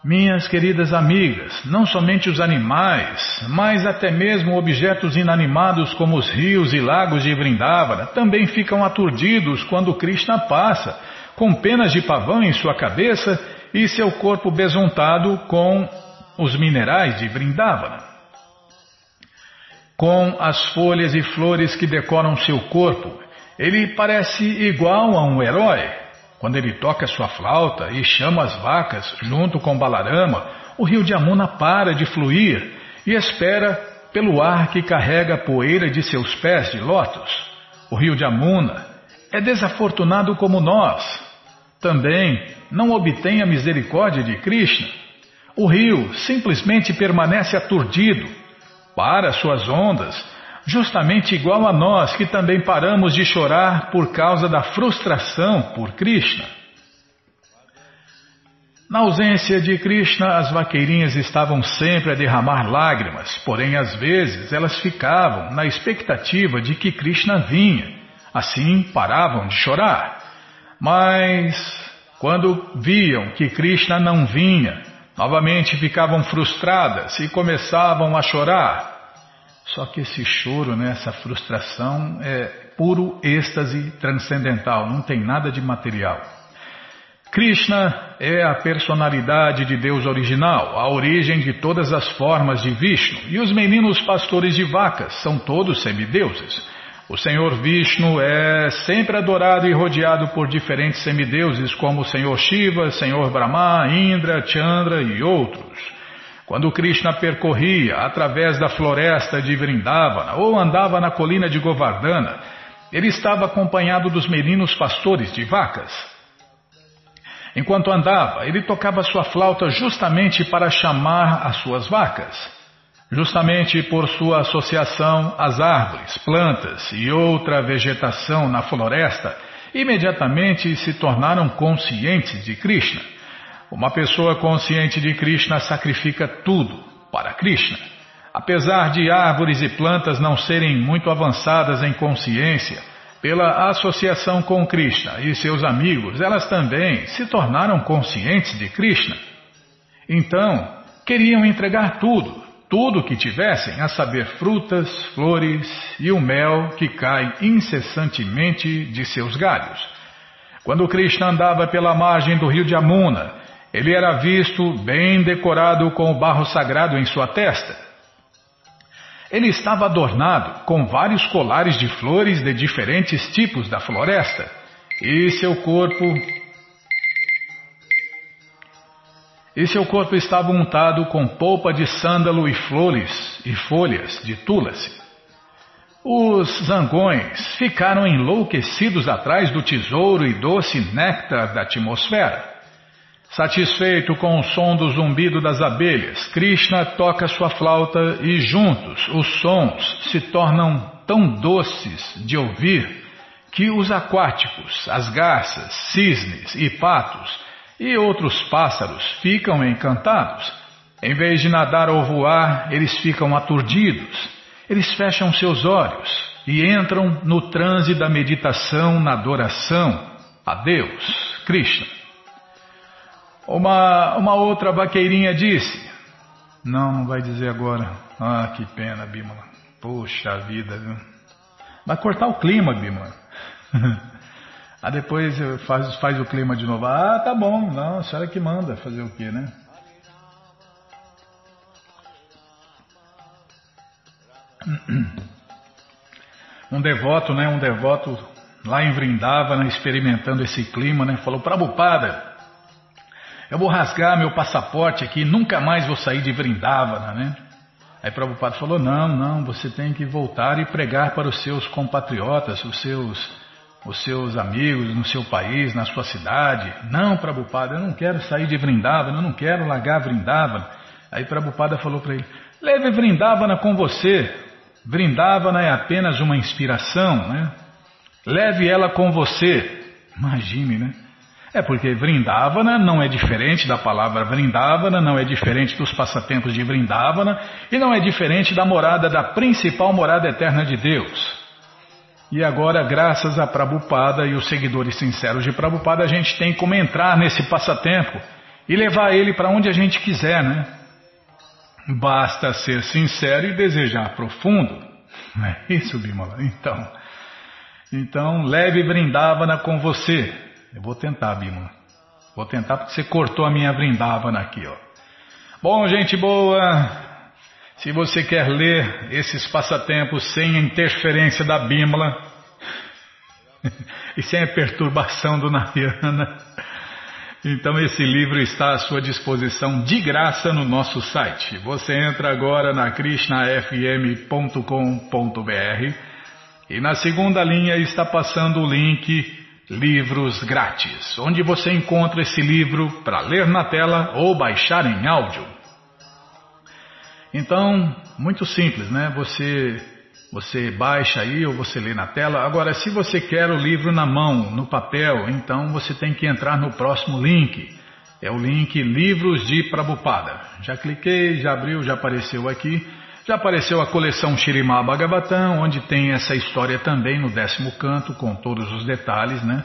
Minhas queridas amigas, não somente os animais, mas até mesmo objetos inanimados como os rios e lagos de Vrindavana também ficam aturdidos quando Krishna passa, com penas de pavão em sua cabeça e seu corpo besuntado com os minerais de Vrindavana. Com as folhas e flores que decoram seu corpo, ele parece igual a um herói. Quando ele toca sua flauta e chama as vacas junto com Balarama, o rio de Amuna para de fluir e espera pelo ar que carrega a poeira de seus pés de lótus. O rio de Amuna é desafortunado como nós. Também não obtém a misericórdia de Krishna. O rio simplesmente permanece aturdido, para suas ondas, justamente igual a nós que também paramos de chorar por causa da frustração por Krishna. Na ausência de Krishna, as vaqueirinhas estavam sempre a derramar lágrimas, porém às vezes elas ficavam na expectativa de que Krishna vinha, assim paravam de chorar. Mas quando viam que Krishna não vinha, novamente ficavam frustradas e começavam a chorar. Só que esse choro, né, essa frustração é puro êxtase transcendental, não tem nada de material. Krishna é a personalidade de Deus original, a origem de todas as formas de Vishnu, e os meninos pastores de vacas são todos semideuses. O Senhor Vishnu é sempre adorado e rodeado por diferentes semideuses como o Senhor Shiva, Senhor Brahma, Indra, Chandra e outros. Quando Krishna percorria através da floresta de Vrindavana ou andava na colina de Govardhana, ele estava acompanhado dos meninos pastores de vacas. Enquanto andava, ele tocava sua flauta justamente para chamar as suas vacas. Justamente por sua associação às árvores, plantas e outra vegetação na floresta, imediatamente se tornaram conscientes de Krishna. Uma pessoa consciente de Krishna sacrifica tudo para Krishna. Apesar de árvores e plantas não serem muito avançadas em consciência, pela associação com Krishna e seus amigos, elas também se tornaram conscientes de Krishna. Então, queriam entregar tudo, tudo que tivessem, a saber, frutas, flores e o mel que cai incessantemente de seus galhos. Quando Krishna andava pela margem do rio de Amuna, ele era visto bem decorado com o barro sagrado em sua testa. Ele estava adornado com vários colares de flores de diferentes tipos da floresta, e seu corpo e seu corpo estava untado com polpa de sândalo e flores e folhas de tulasi. Os zangões ficaram enlouquecidos atrás do tesouro e doce néctar da atmosfera. Satisfeito com o som do zumbido das abelhas, Krishna toca sua flauta e juntos os sons se tornam tão doces de ouvir que os aquáticos, as garças, cisnes e patos e outros pássaros ficam encantados. Em vez de nadar ou voar, eles ficam aturdidos. Eles fecham seus olhos e entram no transe da meditação na adoração a Deus, Krishna. Uma, uma outra vaqueirinha disse: Não, não vai dizer agora. Ah, que pena, Bimala. Poxa vida, viu? Vai cortar o clima, Bimala. Aí depois faz, faz o clima de novo. Ah, tá bom. Não, a senhora que manda fazer o quê, né? Um devoto, né? Um devoto lá em Vrindavana experimentando esse clima, né? Falou, Prabhupada, eu vou rasgar meu passaporte aqui, nunca mais vou sair de Vrindavana, né? Aí Prabhupada falou, não, não, você tem que voltar e pregar para os seus compatriotas, os seus, os seus amigos no seu país, na sua cidade. Não, Prabhupada, eu não quero sair de Vrindavana, eu não quero largar Vrindavana. Aí Prabhupada falou para ele, leve Vrindavana com você. Vrindavana é apenas uma inspiração, né? Leve ela com você. Imagine, né? É porque Vrindavana não é diferente da palavra Vrindavana, não é diferente dos passatempos de Vrindavana e não é diferente da morada da principal morada eterna de Deus. E agora, graças a Prabhupada e os seguidores sinceros de Prabhupada, a gente tem como entrar nesse passatempo e levar ele para onde a gente quiser, né? Basta ser sincero e desejar profundo. Não é isso, Bimala? Então, então leve Vrindavana com você. Eu vou tentar, Bimala. Vou tentar porque você cortou a minha Vrindavana aqui, ó. Bom, gente boa, se você quer ler esses passatempos sem interferência da Bímola e sem a perturbação do Narayana, então esse livro está à sua disposição de graça no nosso site. Você entra agora na krishnafm.com.br e na segunda linha está passando o link Livros Grátis, onde você encontra esse livro para ler na tela ou baixar em áudio. Então, muito simples, né? Você você baixa aí ou você lê na tela. Agora, se você quer o livro na mão, no papel, então você tem que entrar no próximo link. É o link Livros de Prabupada. Já cliquei, já abriu, já apareceu aqui. Já apareceu a coleção Shirimá Bhagavatam, onde tem essa história também no décimo canto, com todos os detalhes, né?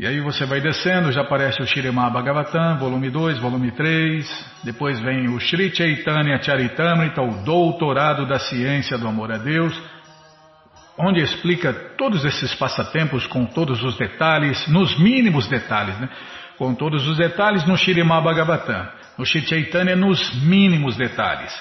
E aí você vai descendo, já aparece o Shirimá Bhagavatam, volume 2, volume 3, depois vem o Sri Chaitanya Charitamrita, o Doutorado da Ciência do Amor a Deus, onde explica todos esses passatempos com todos os detalhes, nos mínimos detalhes, né? com todos os detalhes no Shirimá Bhagavatam, no Sri Chaitanya nos mínimos detalhes.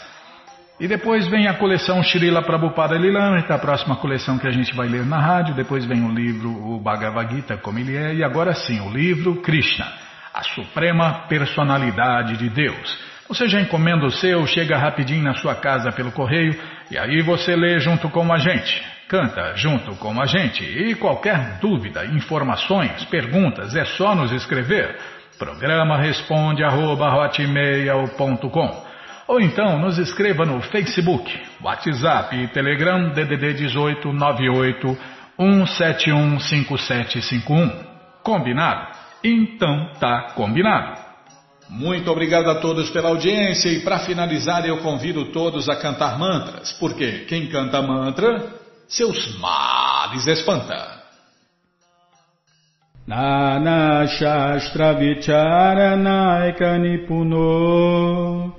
E depois vem a coleção Srila Prabhupada Lilamrita, a próxima coleção que a gente vai ler na rádio. Depois vem o livro o Bhagavad Gita, como ele é. E agora sim, o livro Krishna, a Suprema Personalidade de Deus. Você já encomenda o seu, chega rapidinho na sua casa pelo correio e aí você lê junto com a gente. Canta junto com a gente. E qualquer dúvida, informações, perguntas, é só nos escrever. Programa responde arroba, ou então nos escreva no Facebook, WhatsApp e Telegram DDD 18 98 171 5751. Combinado? Então tá combinado. Muito obrigado a todos pela audiência e para finalizar eu convido todos a cantar mantras, porque quem canta mantra, seus males espanta. Nana Shastra Vicharanaika Nipuno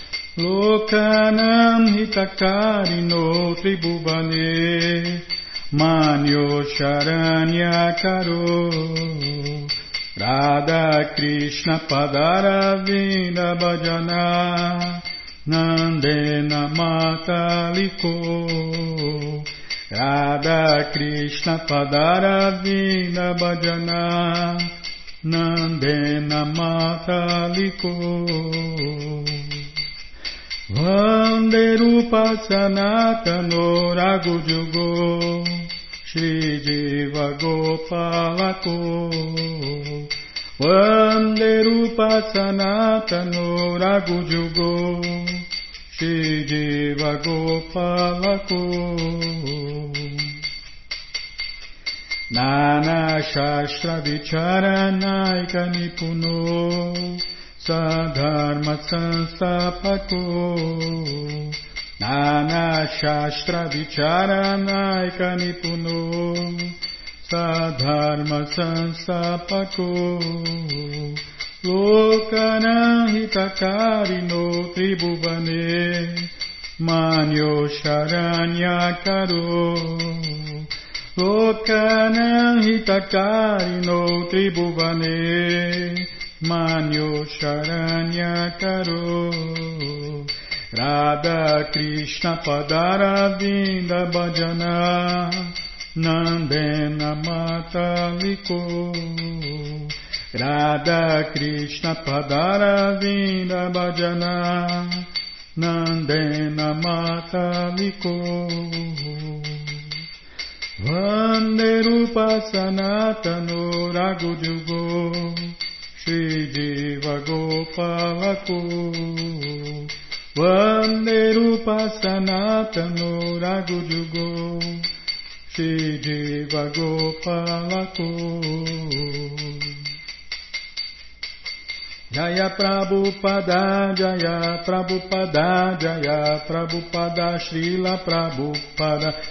Lokanam hitakarino tribhuvane Manyo Sharanya Karo Radha Krishna Padara Vinda Bhajana Nandena Mataliko Radha Krishna Padara Vinda Bhajana Nandena Mataliko Vanderupa Sanatano Ragujugo Shri Jiva Gopalako Vanderupa Sanatano Ragujugo Shri Jiva Gopalako Nana Shastra Vicharanaika Nipuno Sadharma Sanstapako Nana Shastra Vicharanaika Nipuno. Sadharma Sanstapako Lokanahitakarino Tribhuvane. Manyo Sharanyakaro Lokanahitakarino Tribhuvane Manyo Sharanya Karo. Radha Krishna Padara Vinda Bhajana. Nandena Mataliko Radha Krishna Padaravinda Bhajana. Nandena Mataliko Vande Rupa Sanatano Ragujugo गोपालको वन्दे रूपसनातनो रघुजुगो श्रीजीवगोपालको Jaya Prabhupada, Jaya Prabhupada, Jaya Prabhupada, Srila Prabhupada,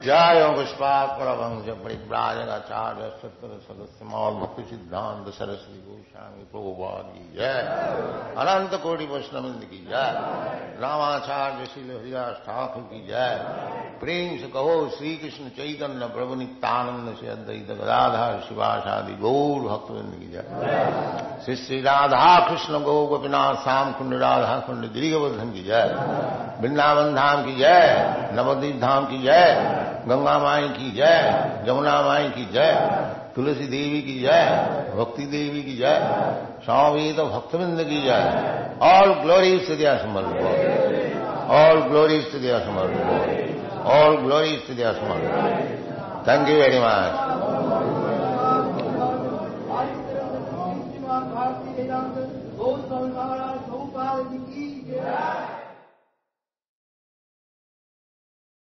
Guru Deva, Guru Deva, Guru Deva, Guru Deva. जय पुष्पात परमंश परिव्राजकाचार्य सत्तर सदस्य मौल भक्ति सिद्धांत सरस्वती गोस्वामी प्रभुवाद की जय अनंत कोटि वैष्णविंद की जय रामाचार्य शिल हरिदास ठाकुर की जय प्रेम से कहो श्री कृष्ण चैतन्य प्रभु नित्यानंद से अद्वैत गदाधर शिवाशादि गौर भक्तविंद की जय श्री श्री राधा कृष्ण गौ गोपीनाथ श्याम कुंड राधा कुंड गिरिवर्धन की जय वृंदावन धाम की जय नवदीप धाम की जय گنگا مائی کی جے جمنا مائی کی جے، تلسی دیوی کی جائے بھکتی دیوی کی جائے سوامی تو بھکت بند کی جائے آل گلوری استدیا دیا سمر آل گلوری استدیا دیا سمر آل گلوری استدیا دیا سمر تھینک یو ویری مچ